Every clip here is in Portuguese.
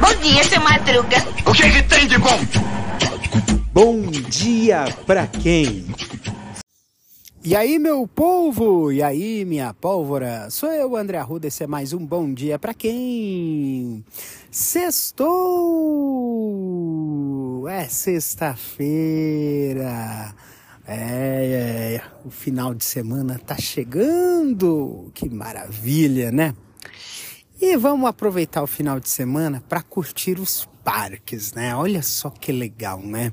Bom dia, seu Madruga. O que, que tem de bom? Bom dia pra quem? E aí, meu povo? E aí, minha pólvora? Sou eu, André Arruda, esse é mais um Bom Dia para quem? Sextou! É sexta-feira. É, é, o final de semana tá chegando. Que maravilha, né? E vamos aproveitar o final de semana para curtir os parques, né? Olha só que legal, né?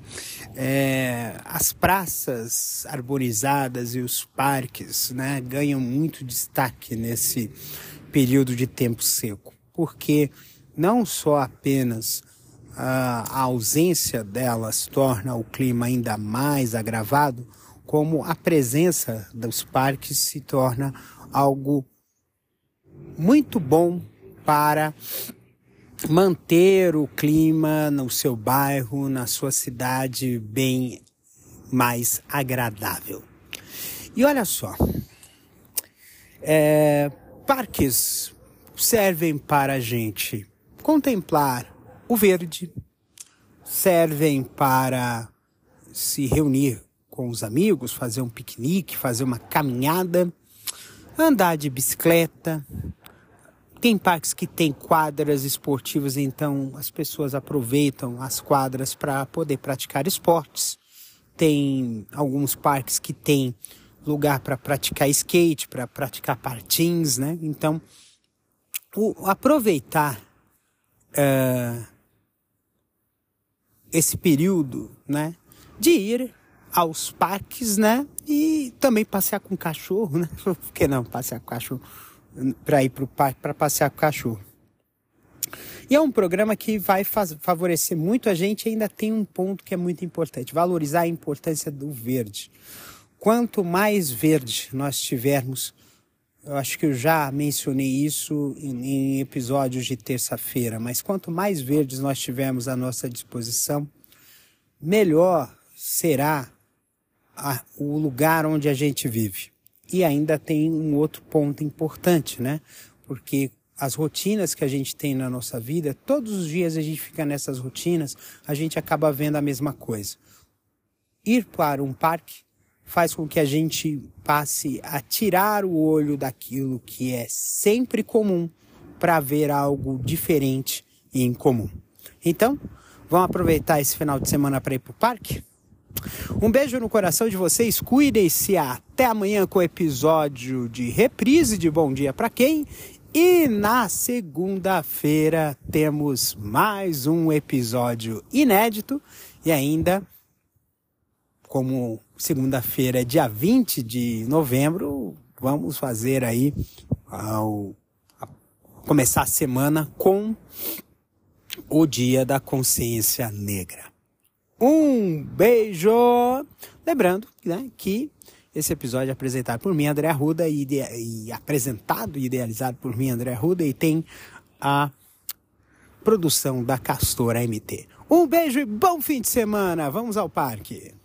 É, as praças arborizadas e os parques, né, ganham muito destaque nesse período de tempo seco, porque não só apenas a ausência delas torna o clima ainda mais agravado, como a presença dos parques se torna algo muito bom para manter o clima no seu bairro, na sua cidade bem mais agradável. E olha só, é, parques servem para a gente contemplar o verde, servem para se reunir com os amigos, fazer um piquenique, fazer uma caminhada, andar de bicicleta, tem parques que tem quadras esportivas, então as pessoas aproveitam as quadras para poder praticar esportes. Tem alguns parques que tem lugar para praticar skate, para praticar patins, né? Então, o, aproveitar esse período, né, de ir aos parques, né, e também passear com o cachorro, né? Por que não passear com o cachorro? para ir para o parque para passear com o cachorro. E é um programa que vai favorecer muito a gente. Ainda tem um ponto que é muito importante: valorizar a importância do verde. Quanto mais verde nós tivermos, eu acho que eu já mencionei isso em, episódios de terça-feira, mas quanto mais verdes nós tivermos à nossa disposição, melhor será a, o lugar onde a gente vive. E ainda tem um outro ponto importante, né? Porque as rotinas que a gente tem na nossa vida, todos os dias a gente fica nessas rotinas, a gente acaba vendo a mesma coisa. Ir para um parque faz com que a gente passe a tirar o olho daquilo que é sempre comum para ver algo diferente e incomum. Então, vamos aproveitar esse final de semana para ir para o parque? Um beijo no coração de vocês, cuidem-se até amanhã com o episódio de reprise de Bom Dia para Quem. E na segunda-feira temos mais um episódio inédito e ainda, como segunda-feira é dia 20 de novembro, vamos fazer aí ao começar a semana com o Dia da Consciência Negra. Um beijo! Lembrando né, que esse episódio é apresentado por mim, André Arruda, e, e apresentado e idealizado por mim, André Arruda, e tem a produção da Castora MT. Um beijo e bom fim de semana! Vamos ao parque!